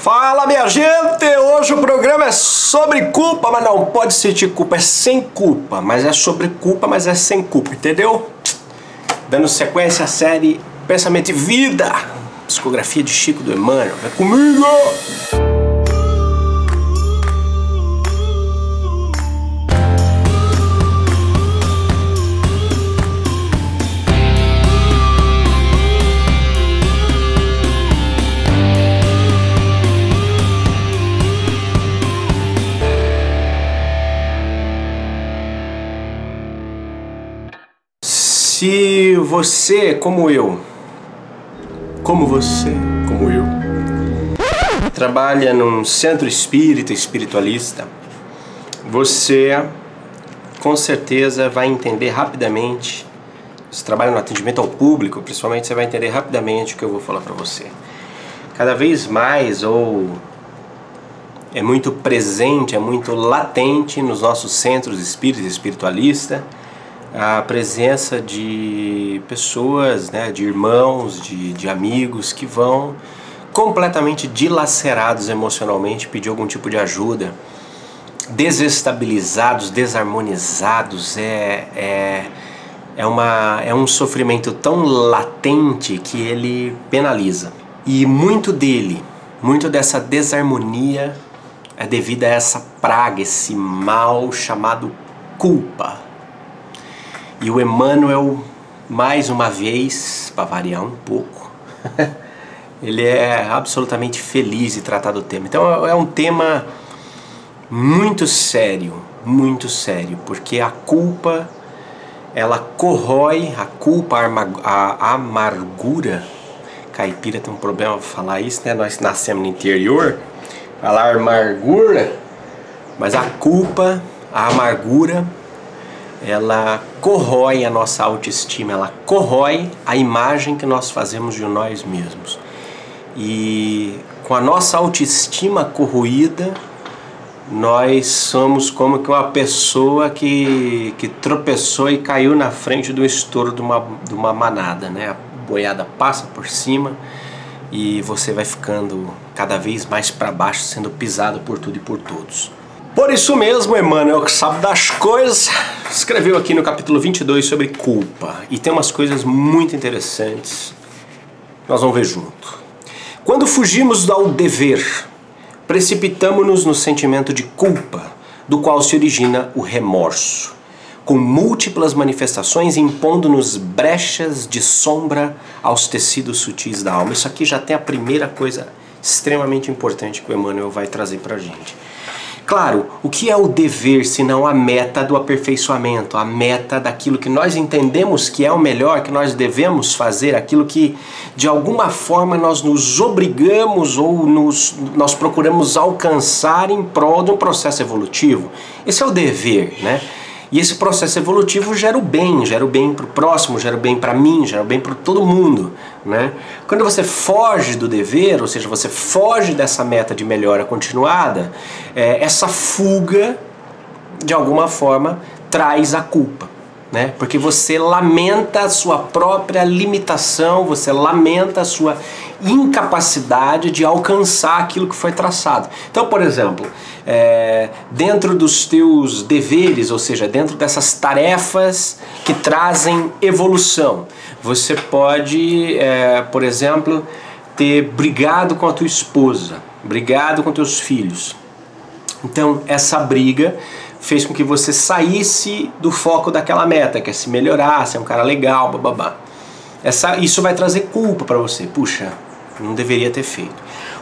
Fala minha gente! Hoje o programa é sobre culpa, mas não pode sentir culpa, é sem culpa. Mas é sobre culpa, mas é sem culpa, entendeu? Dando sequência à série Pensamento e Vida, discografia de Chico do Emmanuel. Vem comigo! Se você, como eu, como você, como eu, trabalha num centro espírita, espiritualista, você com certeza vai entender rapidamente. Se trabalha no atendimento ao público, principalmente, você vai entender rapidamente o que eu vou falar para você. Cada vez mais, ou é muito presente, é muito latente nos nossos centros espíritas espiritualistas a presença de pessoas, né, de irmãos, de, de amigos que vão completamente dilacerados emocionalmente pedir algum tipo de ajuda, desestabilizados, desarmonizados, é, é, é, uma, é um sofrimento tão latente que ele penaliza. E muito dele, muito dessa desarmonia é devido a essa praga, esse mal chamado culpa e o Emmanuel, mais uma vez, para variar um pouco, ele é absolutamente feliz em tratar do tema. Então é um tema muito sério, muito sério, porque a culpa ela corrói, a culpa, a amargura. Caipira tem um problema pra falar isso, né? Nós nascemos no interior, falar amargura, mas a culpa, a amargura ela corrói a nossa autoestima, ela corrói a imagem que nós fazemos de nós mesmos. E com a nossa autoestima corroída, nós somos como que uma pessoa que, que tropeçou e caiu na frente do estouro de uma, de uma manada, né? A boiada passa por cima e você vai ficando cada vez mais para baixo, sendo pisado por tudo e por todos. Por isso mesmo, Emmanuel, que sabe das coisas, escreveu aqui no capítulo 22 sobre culpa. E tem umas coisas muito interessantes. Nós vamos ver junto. Quando fugimos ao dever, precipitamos-nos no sentimento de culpa, do qual se origina o remorso, com múltiplas manifestações impondo-nos brechas de sombra aos tecidos sutis da alma. Isso aqui já tem a primeira coisa extremamente importante que o Emmanuel vai trazer para a gente. Claro, o que é o dever se não a meta do aperfeiçoamento, a meta daquilo que nós entendemos que é o melhor, que nós devemos fazer, aquilo que de alguma forma nós nos obrigamos ou nos, nós procuramos alcançar em prol de um processo evolutivo? Esse é o dever, né? E esse processo evolutivo gera o bem, gera o bem para o próximo, gera o bem para mim, gera o bem para todo mundo. Né? Quando você foge do dever, ou seja, você foge dessa meta de melhora continuada, é, essa fuga, de alguma forma, traz a culpa. Né? Porque você lamenta a sua própria limitação, você lamenta a sua incapacidade de alcançar aquilo que foi traçado. Então, por exemplo, é, dentro dos teus deveres, ou seja, dentro dessas tarefas que trazem evolução, você pode, é, por exemplo, ter brigado com a tua esposa, brigado com teus filhos. Então, essa briga fez com que você saísse do foco daquela meta, que é se melhorar, ser um cara legal, bababá. Essa, isso vai trazer culpa para você. Puxa, não deveria ter feito.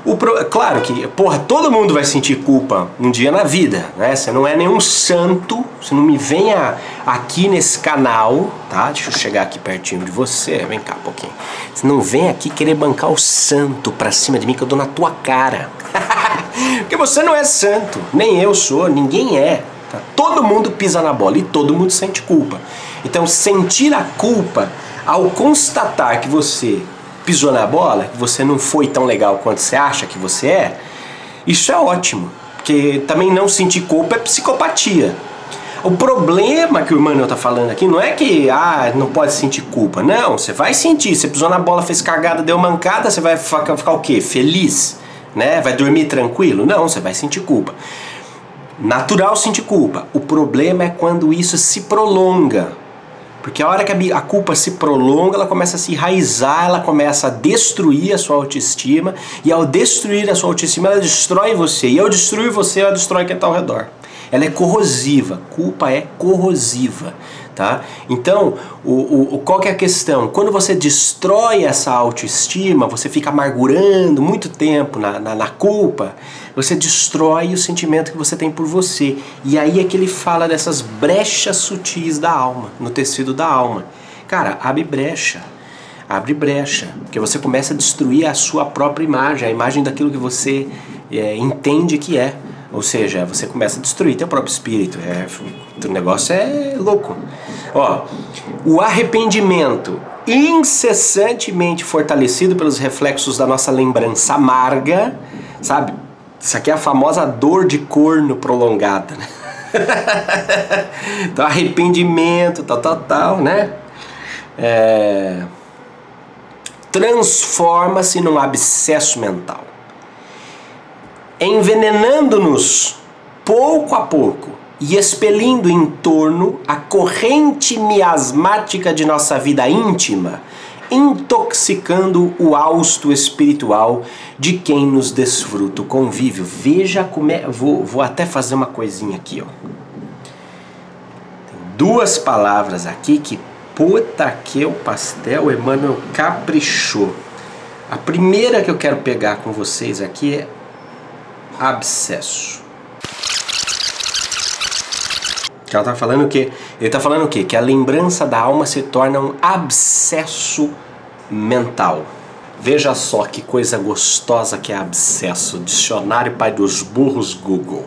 O pro... Claro que, porra, todo mundo vai sentir culpa um dia na vida, né? Você não é nenhum santo, você não me venha aqui nesse canal, tá? Deixa eu chegar aqui pertinho de você, vem cá um pouquinho. Você não vem aqui querer bancar o santo pra cima de mim que eu dou na tua cara. Porque você não é santo, nem eu sou, ninguém é. Tá? Todo mundo pisa na bola e todo mundo sente culpa. Então, sentir a culpa ao constatar que você pisou na bola, que você não foi tão legal quanto você acha que você é, isso é ótimo. Porque também não sentir culpa é psicopatia. O problema que o Emmanuel está falando aqui não é que ah, não pode sentir culpa. Não, você vai sentir. Você pisou na bola, fez cagada, deu mancada, você vai ficar, ficar o quê? Feliz. né? Vai dormir tranquilo? Não, você vai sentir culpa. Natural sentir culpa. O problema é quando isso se prolonga. Porque a hora que a culpa se prolonga, ela começa a se enraizar, ela começa a destruir a sua autoestima, e ao destruir a sua autoestima, ela destrói você. E ao destruir você, ela destrói quem está ao redor. Ela é corrosiva. Culpa é corrosiva. Tá? Então, o, o, qual é a questão? Quando você destrói essa autoestima, você fica amargurando muito tempo na, na, na, culpa, você destrói o sentimento que você tem por você. E aí é que ele fala dessas brechas sutis da alma, no tecido da alma. Cara, abre brecha. Abre brecha. Porque você começa a destruir a sua própria imagem, a imagem daquilo que você é, entende que é. Ou seja, você começa a destruir teu próprio espírito. É, o negócio é louco. Ó, o arrependimento incessantemente fortalecido pelos reflexos da nossa lembrança amarga, sabe? Isso aqui é a famosa dor de corno prolongada, né? então, arrependimento, tal, tal, tal, né? É... Transforma-se num abscesso mental envenenando-nos pouco a pouco e expelindo em torno a corrente miasmática de nossa vida íntima, intoxicando o hausto espiritual de quem nos desfruta o convívio. Veja como é. Vou, vou até fazer uma coisinha aqui, ó. Tem duas palavras aqui que puta que o pastel Emmanuel caprichou. A primeira que eu quero pegar com vocês aqui é abscesso. Que ela tá falando o quê? Ele tá falando o quê? Que a lembrança da alma se torna um abscesso mental. Veja só que coisa gostosa que é abscesso. Dicionário Pai dos Burros Google.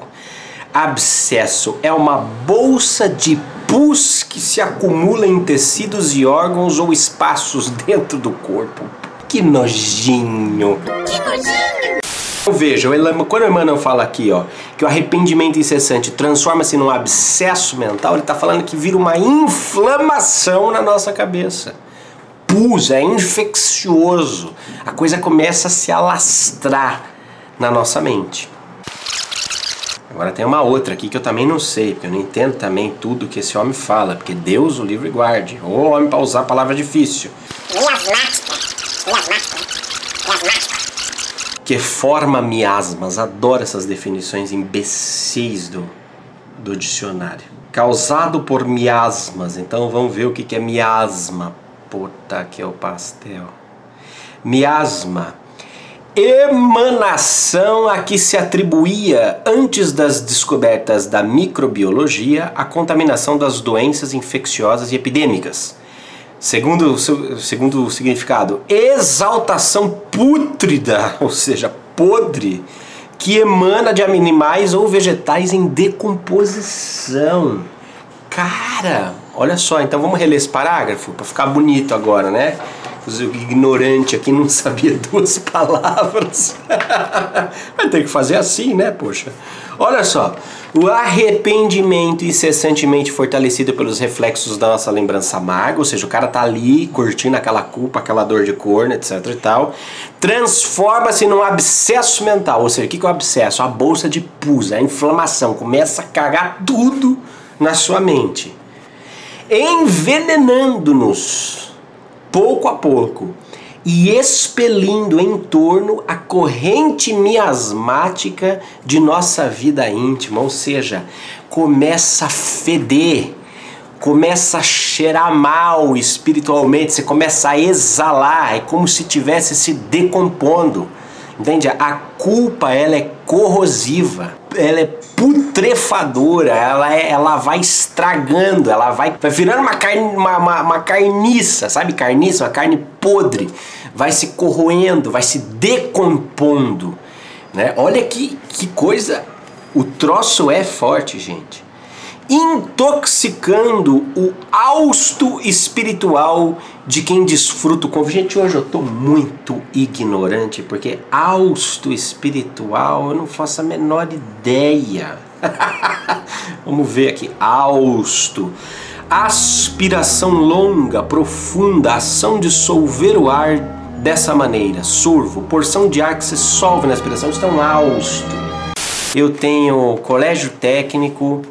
Abscesso é uma bolsa de pus que se acumula em tecidos e órgãos ou espaços dentro do corpo. Que nojinho! Que nojinho! Veja, quando o Emmanuel fala aqui, ó, que o arrependimento incessante transforma-se num abscesso mental, ele está falando que vira uma inflamação na nossa cabeça. Pus, é infeccioso. A coisa começa a se alastrar na nossa mente. Agora tem uma outra aqui que eu também não sei, porque eu não entendo também tudo que esse homem fala, porque Deus o livre guarde. Ô homem para usar palavra difícil. Miasmática. Miasmática. Miasmática que forma miasmas. Adoro essas definições imbecis do, do dicionário. Causado por miasmas. Então vamos ver o que é miasma. Puta que é o pastel. Miasma. Emanação a que se atribuía, antes das descobertas da microbiologia, a contaminação das doenças infecciosas e epidêmicas Segundo, segundo o significado, exaltação pútrida, ou seja, podre, que emana de animais ou vegetais em decomposição. Cara, olha só, então vamos reler esse parágrafo para ficar bonito agora, né? O ignorante aqui não sabia duas palavras. Vai ter que fazer assim, né, poxa? Olha só, o arrependimento incessantemente fortalecido pelos reflexos da nossa lembrança amarga, ou seja, o cara tá ali curtindo aquela culpa, aquela dor de corno, etc e tal, transforma-se num abscesso mental, ou seja, o que é o abscesso? A bolsa de pus, a inflamação, começa a cagar tudo na sua mente, envenenando-nos pouco a pouco e expelindo em torno a corrente miasmática de nossa vida íntima, ou seja, começa a feder, começa a cheirar mal espiritualmente, você começa a exalar, é como se tivesse se decompondo. Entende? A culpa ela é corrosiva, ela é putrefadora, ela, é, ela vai estragando, ela vai, vai virando uma, carne, uma, uma, uma carniça, sabe? Carniça, uma carne podre, vai se corroendo, vai se decompondo. Né? Olha que, que coisa, o troço é forte, gente intoxicando o hausto espiritual de quem desfruta o convívio. Gente, hoje eu estou muito ignorante, porque hausto espiritual eu não faço a menor ideia. Vamos ver aqui, hausto. Aspiração longa, profunda, ação de solver o ar dessa maneira, survo, porção de ar que se solve na aspiração, estão austo. Eu tenho colégio técnico,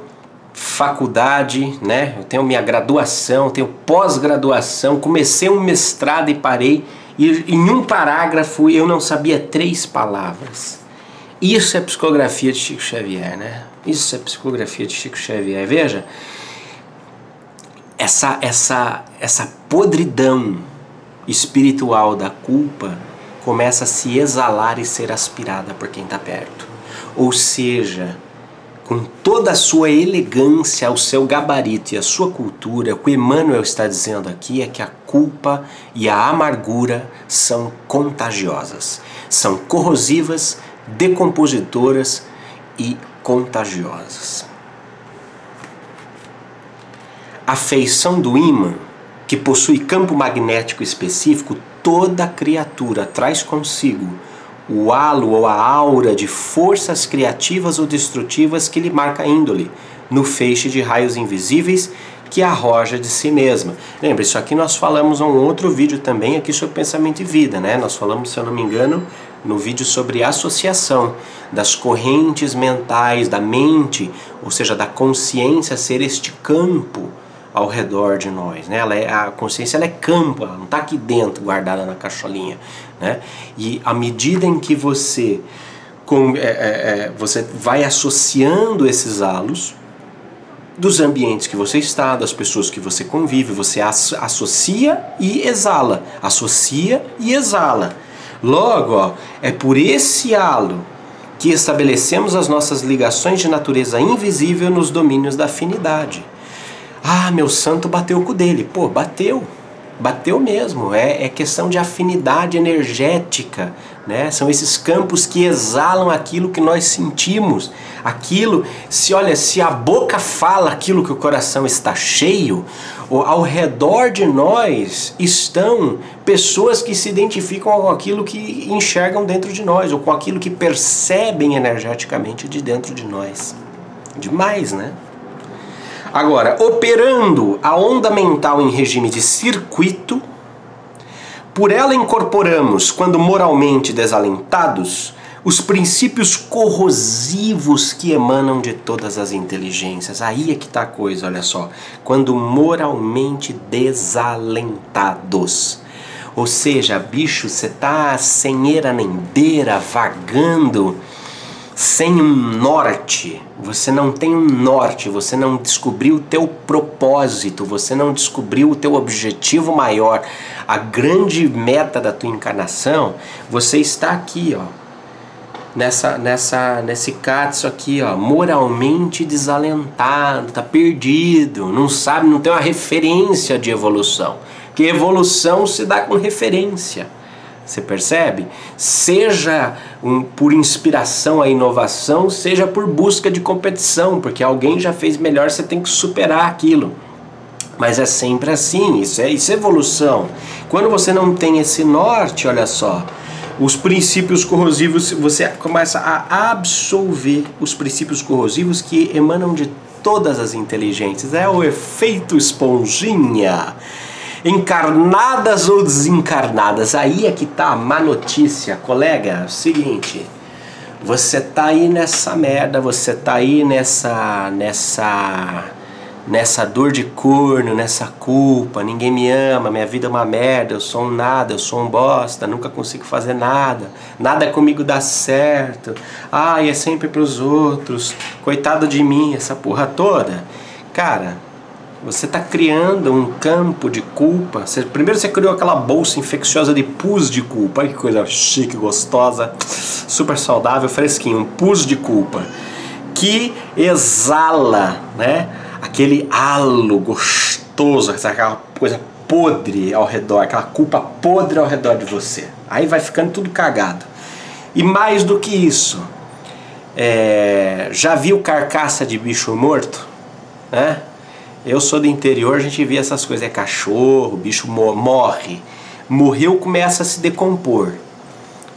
faculdade, né? Eu tenho minha graduação, tenho pós-graduação, comecei um mestrado e parei. E em um parágrafo eu não sabia três palavras. Isso é psicografia de Chico Xavier, né? Isso é psicografia de Chico Xavier. Veja, essa essa essa podridão espiritual da culpa começa a se exalar e ser aspirada por quem está perto. Ou seja, com toda a sua elegância, o seu gabarito e a sua cultura, o que Emmanuel está dizendo aqui é que a culpa e a amargura são contagiosas, são corrosivas, decompositoras e contagiosas. A feição do ímã que possui campo magnético específico, toda criatura traz consigo o halo ou a aura de forças criativas ou destrutivas que lhe marca a índole, no feixe de raios invisíveis que arroja de si mesma. Lembra, isso aqui nós falamos em um outro vídeo também aqui sobre pensamento e vida, né? Nós falamos, se eu não me engano, no vídeo sobre associação das correntes mentais, da mente, ou seja, da consciência ser este campo ao redor de nós. Né? Ela é, a consciência ela é campo, ela não está aqui dentro, guardada na cacholinha. Né? E à medida em que você, com, é, é, é, você vai associando esses halos, dos ambientes que você está, das pessoas que você convive, você as, associa e exala, associa e exala. Logo, ó, é por esse halo que estabelecemos as nossas ligações de natureza invisível nos domínios da afinidade. Ah, meu santo bateu com o dele. Pô, bateu. Bateu mesmo. É, é questão de afinidade energética. Né? São esses campos que exalam aquilo que nós sentimos. Aquilo, se olha, se a boca fala aquilo que o coração está cheio, ao redor de nós estão pessoas que se identificam com aquilo que enxergam dentro de nós, ou com aquilo que percebem energeticamente de dentro de nós. Demais, né? Agora, operando a onda mental em regime de circuito, por ela incorporamos, quando moralmente desalentados, os princípios corrosivos que emanam de todas as inteligências. Aí é que está a coisa, olha só. Quando moralmente desalentados. Ou seja, bicho, você tá sem era nem beira, vagando sem um norte, você não tem um norte, você não descobriu o teu propósito, você não descobriu o teu objetivo maior, a grande meta da tua encarnação, você está aqui, ó, nessa nessa nesse catso aqui, ó, moralmente desalentado, tá perdido, não sabe, não tem uma referência de evolução. Que evolução se dá com referência. Você percebe? Seja um, por inspiração à inovação, seja por busca de competição, porque alguém já fez melhor, você tem que superar aquilo. Mas é sempre assim, isso é, isso é evolução. Quando você não tem esse norte, olha só, os princípios corrosivos, você começa a absolver os princípios corrosivos que emanam de todas as inteligências. É o efeito esponjinha encarnadas ou desencarnadas. Aí é que tá a má notícia, colega. É seguinte, você tá aí nessa merda, você tá aí nessa nessa nessa dor de corno, nessa culpa, ninguém me ama, minha vida é uma merda, eu sou um nada, eu sou um bosta, nunca consigo fazer nada, nada comigo dá certo. Ai, é sempre pros outros. Coitado de mim, essa porra toda. Cara, você está criando um campo de culpa. Você, primeiro você criou aquela bolsa infecciosa de pus de culpa. Olha que coisa chique, gostosa, super saudável, fresquinho. Um pus de culpa. Que exala, né? Aquele halo gostoso, aquela coisa podre ao redor, aquela culpa podre ao redor de você. Aí vai ficando tudo cagado. E mais do que isso, é, já viu carcaça de bicho morto? Né? Eu sou do interior, a gente via essas coisas, é cachorro, bicho morre. Morreu, começa a se decompor.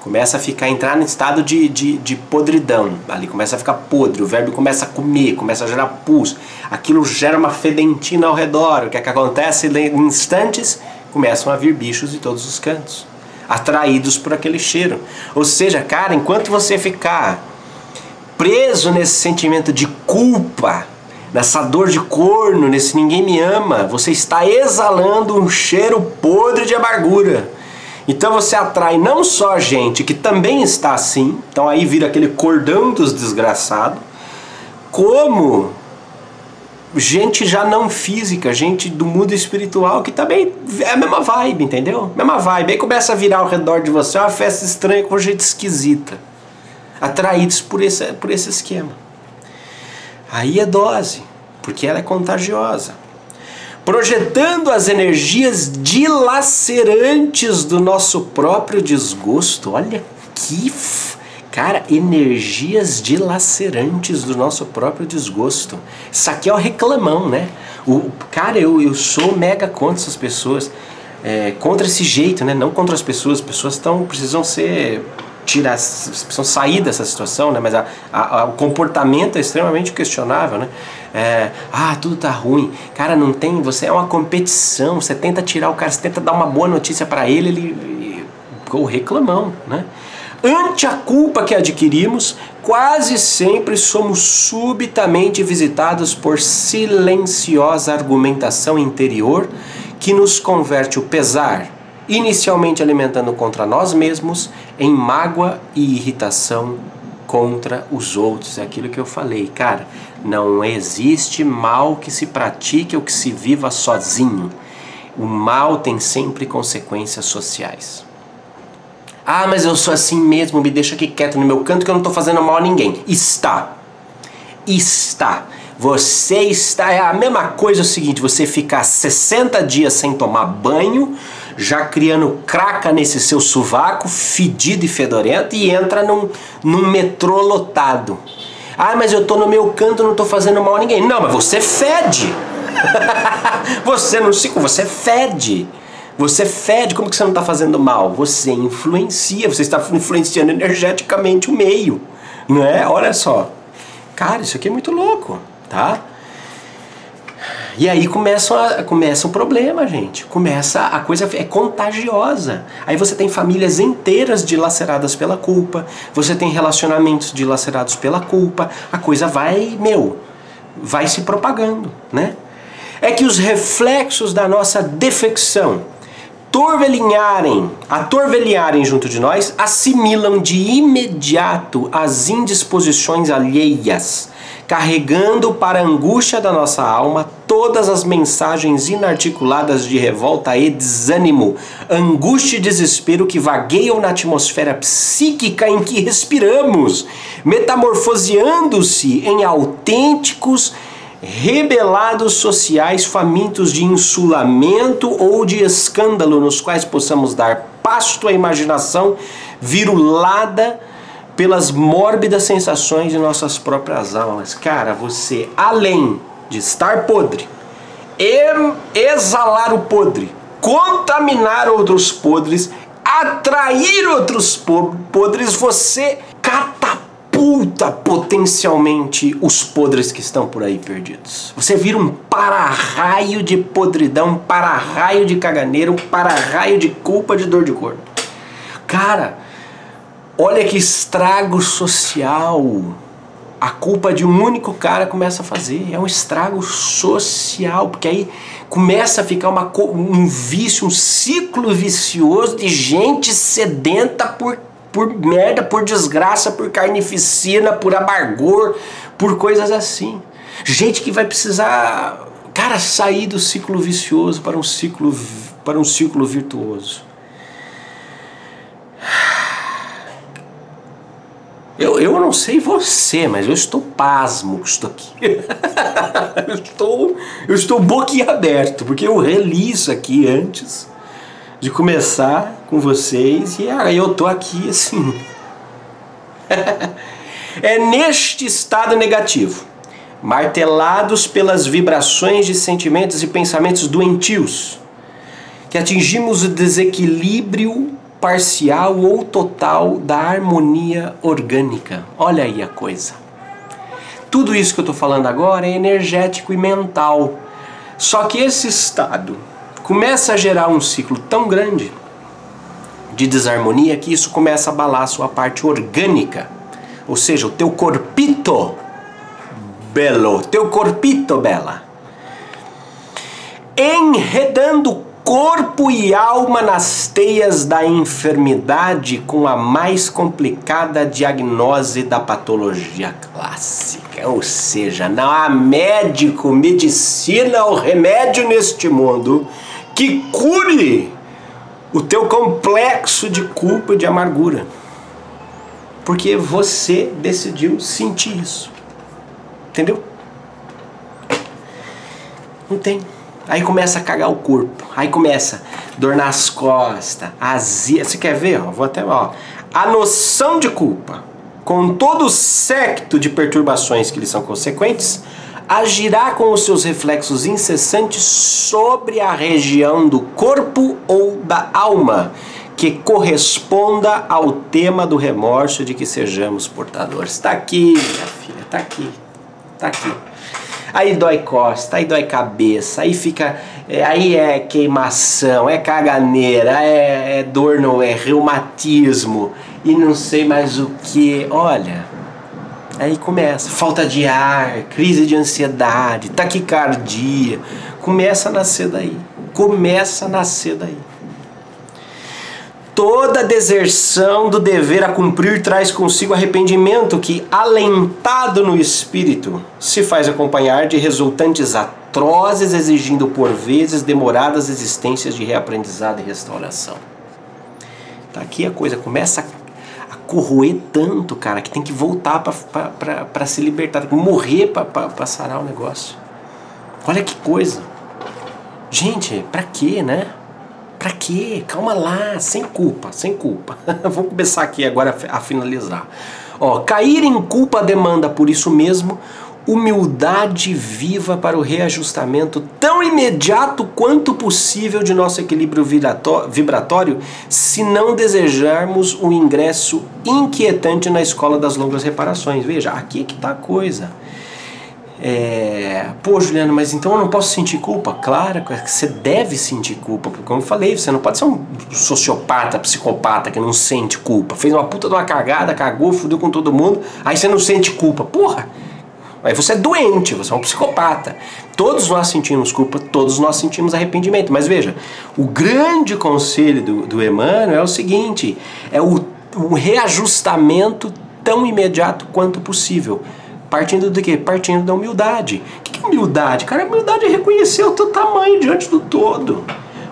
Começa a ficar, entrar no estado de, de, de podridão. Ali começa a ficar podre, o verbo começa a comer, começa a gerar pus. Aquilo gera uma fedentina ao redor. O que é que acontece? Em instantes, começam a vir bichos de todos os cantos. atraídos por aquele cheiro. Ou seja, cara, enquanto você ficar preso nesse sentimento de culpa, nessa dor de corno, nesse ninguém me ama, você está exalando um cheiro podre de amargura. Então você atrai não só gente que também está assim, então aí vira aquele cordão dos desgraçados, como gente já não física, gente do mundo espiritual que também é a mesma vibe, entendeu? Mesma vibe. Aí começa a virar ao redor de você uma festa estranha com gente esquisita. Atraídos por esse, por esse esquema. Aí é dose, porque ela é contagiosa. Projetando as energias dilacerantes do nosso próprio desgosto. Olha que Cara, energias dilacerantes do nosso próprio desgosto. Isso aqui é o reclamão, né? O, cara, eu, eu sou mega contra essas pessoas. É, contra esse jeito, né? Não contra as pessoas. As pessoas tão, precisam ser tirar, precisam sair dessa situação, né? Mas a, a, a, o comportamento é extremamente questionável, né? É, ah, tudo tá ruim. Cara, não tem. Você é uma competição. Você tenta tirar o cara, você tenta dar uma boa notícia para ele, ele ficou reclamão, né? Ante a culpa que adquirimos, quase sempre somos subitamente visitados por silenciosa argumentação interior que nos converte o pesar, inicialmente alimentando contra nós mesmos, em mágoa e irritação contra os outros. É aquilo que eu falei, cara. Não existe mal que se pratique ou que se viva sozinho. O mal tem sempre consequências sociais. Ah, mas eu sou assim mesmo, me deixa aqui quieto no meu canto que eu não estou fazendo mal a ninguém. Está. Está. Você está. É a mesma coisa o seguinte: você ficar 60 dias sem tomar banho, já criando craca nesse seu sovaco, fedido e fedorento, e entra num, num metrô lotado. Ah, mas eu estou no meu canto, não estou fazendo mal a ninguém. Não, mas você fede. você não se. Você fede. Você fede, como que você não está fazendo mal? Você influencia, você está influenciando energeticamente o meio, não é? Olha só. Cara, isso aqui é muito louco, tá? E aí começa, a, começa o problema, gente. Começa a coisa é contagiosa. Aí você tem famílias inteiras dilaceradas pela culpa, você tem relacionamentos dilacerados pela culpa. A coisa vai, meu, vai se propagando, né? É que os reflexos da nossa defecção torvelinharem, a torvelinharem junto de nós, assimilam de imediato as indisposições alheias, carregando para a angústia da nossa alma todas as mensagens inarticuladas de revolta e desânimo, angústia e desespero que vagueiam na atmosfera psíquica em que respiramos, metamorfoseando-se em autênticos rebelados sociais famintos de insulamento ou de escândalo, nos quais possamos dar pasto à imaginação virulada pelas mórbidas sensações de nossas próprias almas. Cara, você, além de estar podre, exalar o podre, contaminar outros podres, atrair outros podres, você catapulta catapulta potencialmente os podres que estão por aí perdidos. Você vira um para-raio de podridão, um para-raio de caganeiro, um para-raio de culpa de dor de corpo. Cara, olha que estrago social a culpa de um único cara começa a fazer. É um estrago social, porque aí começa a ficar uma, um vício, um ciclo vicioso de gente sedenta por por merda, por desgraça, por carnificina, por amargor, por coisas assim. Gente que vai precisar, cara, sair do ciclo vicioso para um ciclo para um ciclo virtuoso. Eu, eu não sei você, mas eu estou pasmo que estou aqui. eu, estou, eu estou boquiaberto, porque eu reli isso aqui antes de começar com vocês e aí eu tô aqui assim. é neste estado negativo, martelados pelas vibrações de sentimentos e pensamentos doentios, que atingimos o desequilíbrio parcial ou total da harmonia orgânica. Olha aí a coisa. Tudo isso que eu estou falando agora é energético e mental. Só que esse estado começa a gerar um ciclo tão grande, de desarmonia que isso começa a abalar a sua parte orgânica. Ou seja, o teu corpito belo, teu corpito bela. Enredando corpo e alma nas teias da enfermidade com a mais complicada diagnose da patologia clássica. Ou seja, não há médico, medicina ou remédio neste mundo que cure o teu complexo de culpa e de amargura. Porque você decidiu sentir isso. Entendeu? Não tem. Aí começa a cagar o corpo. Aí começa dor nas costas, azia. Você quer ver? Ó, vou até ó. A noção de culpa, com todo o secto de perturbações que lhe são consequentes, agirá com os seus reflexos incessantes sobre a região do corpo ou da alma que corresponda ao tema do remorso de que sejamos portadores. Está aqui, minha filha, está aqui, está aqui. Aí dói costa, aí dói cabeça, aí fica, é, aí é queimação, é caganeira, é, é dor no, é reumatismo e não sei mais o que. Olha, Aí começa, falta de ar, crise de ansiedade, taquicardia, começa a nascer daí. Começa a nascer daí. Toda deserção do dever a cumprir traz consigo arrependimento que, alentado no espírito, se faz acompanhar de resultantes atrozes, exigindo por vezes demoradas existências de reaprendizado e restauração. Tá aqui a coisa começa a corroer tanto, cara, que tem que voltar para se libertar, morrer para sarar o negócio. Olha que coisa. Gente, pra quê, né? Pra quê? Calma lá, sem culpa, sem culpa. Vou começar aqui agora a finalizar. Ó, cair em culpa demanda por isso mesmo humildade viva para o reajustamento tão imediato quanto possível de nosso equilíbrio vibratório, se não desejarmos um ingresso inquietante na escola das longas reparações. Veja, aqui é que está a coisa. É, pô, Juliano, mas então eu não posso sentir culpa? Claro que você deve sentir culpa, porque como eu falei, você não pode ser um sociopata, psicopata que não sente culpa. Fez uma puta de uma cagada, cagou, fudeu com todo mundo, aí você não sente culpa. Porra! Aí você é doente, você é um psicopata. Todos nós sentimos culpa, todos nós sentimos arrependimento. Mas veja, o grande conselho do, do Emmanuel é o seguinte: é o, o reajustamento tão imediato quanto possível. Partindo do quê? Partindo da humildade. O que é humildade? Cara, humildade é reconhecer o teu tamanho diante do todo.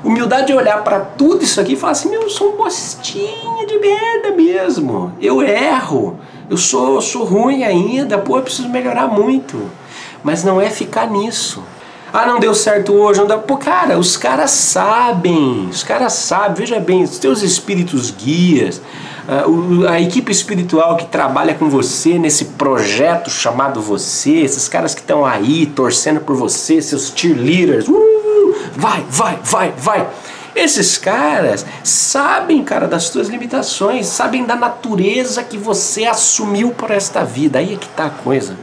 Humildade é olhar para tudo isso aqui e falar assim: meu, eu sou um bostinho de merda mesmo. Eu erro. Eu sou, sou ruim ainda, pô, eu preciso melhorar muito. Mas não é ficar nisso. Ah, não deu certo hoje, não dá. Pô, cara, os caras sabem, os caras sabem, veja bem, os teus espíritos guias, a, a equipe espiritual que trabalha com você nesse projeto chamado você, esses caras que estão aí torcendo por você, seus cheerleaders, uh, vai, vai, vai, vai. Esses caras sabem, cara, das suas limitações, sabem da natureza que você assumiu para esta vida. Aí é que tá a coisa.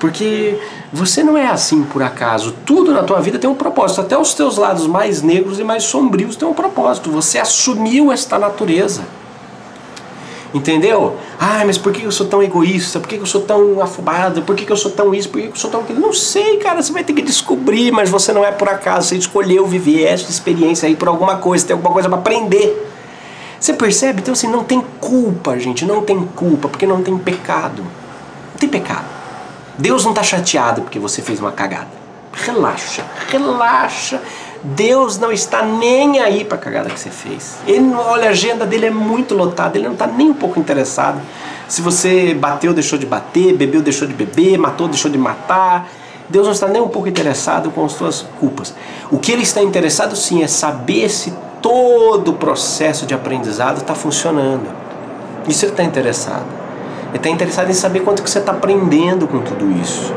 Porque você não é assim por acaso. Tudo na tua vida tem um propósito. Até os teus lados mais negros e mais sombrios têm um propósito. Você assumiu esta natureza. Entendeu? Ah, mas por que eu sou tão egoísta? Por que eu sou tão afobado? Por que eu sou tão isso? Por que eu sou tão aquilo? Não sei, cara. Você vai ter que descobrir, mas você não é por acaso. Você escolheu viver essa experiência aí por alguma coisa. Tem alguma coisa para aprender. Você percebe? Então, assim, não tem culpa, gente. Não tem culpa, porque não tem pecado. Não tem pecado. Deus não está chateado porque você fez uma cagada. Relaxa, relaxa Deus não está nem aí para a cagada que você fez. Ele, olha, a agenda dele é muito lotada, ele não está nem um pouco interessado. Se você bateu, deixou de bater, bebeu, deixou de beber, matou, deixou de matar. Deus não está nem um pouco interessado com as suas culpas. O que ele está interessado sim é saber se todo o processo de aprendizado está funcionando. Isso ele está interessado. Ele está interessado em saber quanto que você está aprendendo com tudo isso.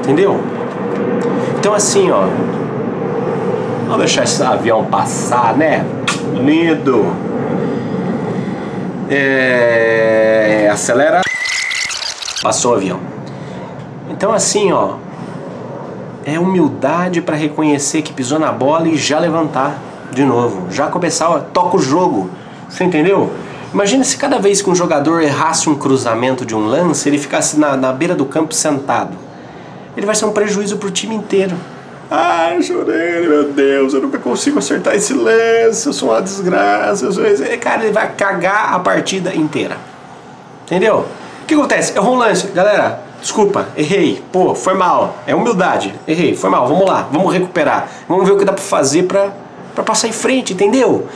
Entendeu? Então assim, ó, Vamos deixar esse avião passar, né? Lindo. É... Acelera. Passou o avião. Então assim, ó, é humildade para reconhecer que pisou na bola e já levantar de novo, já começar, ó, toca o jogo. Você entendeu? Imagina se cada vez que um jogador errasse um cruzamento de um lance, ele ficasse na, na beira do campo sentado. Ele vai ser um prejuízo para o time inteiro. Ai, chorei, meu Deus, eu nunca consigo acertar esse lance, eu sou uma desgraça. Eu sou... Cara, ele vai cagar a partida inteira. Entendeu? O que acontece? Errou um lance, galera. Desculpa, errei. Pô, foi mal. É humildade. Errei, foi mal. Vamos lá, vamos recuperar. Vamos ver o que dá pra fazer pra, pra passar em frente, entendeu?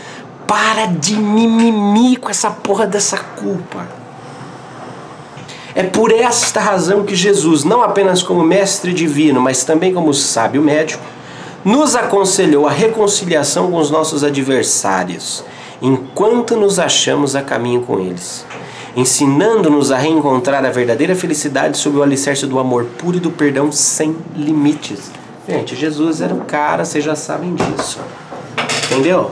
Para de mimimi com essa porra dessa culpa. É por esta razão que Jesus, não apenas como mestre divino, mas também como sábio médico, nos aconselhou a reconciliação com os nossos adversários, enquanto nos achamos a caminho com eles, ensinando-nos a reencontrar a verdadeira felicidade sob o alicerce do amor puro e do perdão sem limites. Gente, Jesus era o cara, vocês já sabem disso. Entendeu?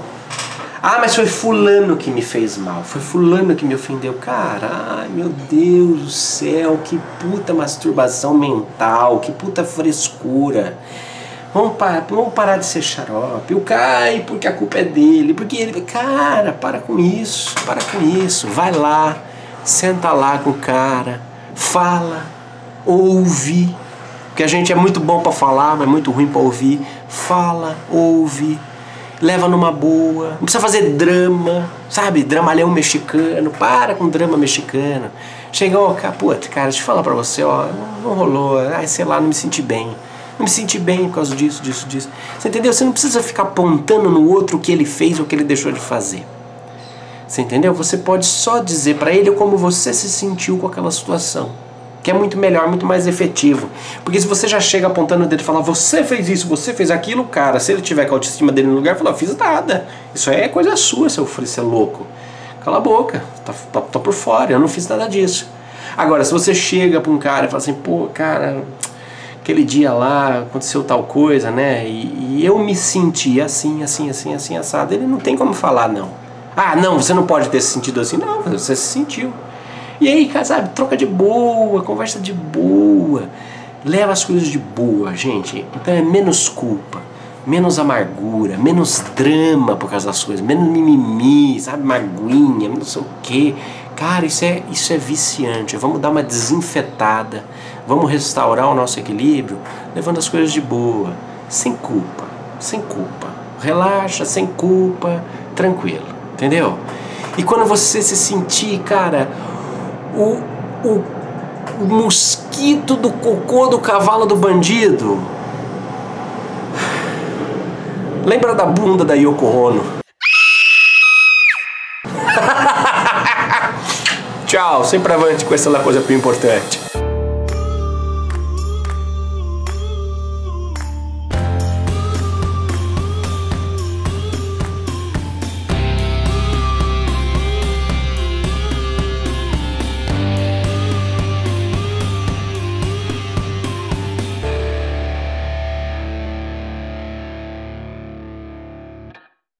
Ah, mas foi fulano que me fez mal, foi fulano que me ofendeu. Cara, ai meu Deus do céu, que puta masturbação mental, que puta frescura. Vamos parar, vamos parar de ser xarope. O cai porque a culpa é dele, porque ele. Cara, para com isso, para com isso. Vai lá, senta lá com o cara, fala, ouve. Porque a gente é muito bom para falar, mas muito ruim para ouvir. Fala, ouve leva numa boa, não precisa fazer drama, sabe? Dramalhão mexicano, para com drama mexicano. Chegou, cara, puta, cara, deixa eu falar pra você, ó, não, não rolou, ai, sei lá, não me senti bem. Não me senti bem por causa disso, disso, disso. Você entendeu? Você não precisa ficar apontando no outro o que ele fez ou o que ele deixou de fazer. Você entendeu? Você pode só dizer para ele como você se sentiu com aquela situação que é muito melhor, muito mais efetivo. Porque se você já chega apontando o dedo e fala, você fez isso, você fez aquilo, cara, se ele tiver com a autoestima dele no lugar, fala, fiz nada. Isso aí é coisa sua, seu você é louco. Cala a boca, tá, tá, tá, por fora, eu não fiz nada disso. Agora, se você chega pra um cara e fala assim, pô, cara, aquele dia lá aconteceu tal coisa, né? E, e eu me senti assim, assim, assim, assim, assado. Ele não tem como falar, não. Ah, não, você não pode ter se sentido assim. Não, você se sentiu. E aí, cara, sabe, troca de boa, conversa de boa. Leva as coisas de boa, gente. Então é menos culpa, menos amargura, menos drama por causa das coisas, menos mimimi, sabe, maguinha, não sei o quê. Cara, isso é, isso é viciante. Vamos dar uma desinfetada. Vamos restaurar o nosso equilíbrio levando as coisas de boa, sem culpa, sem culpa. Relaxa, sem culpa, tranquilo, entendeu? E quando você se sentir, cara, o, o, o mosquito do cocô do cavalo do bandido. Lembra da bunda da Yoko Ono? Tchau, sempre avante com essa coisa importante.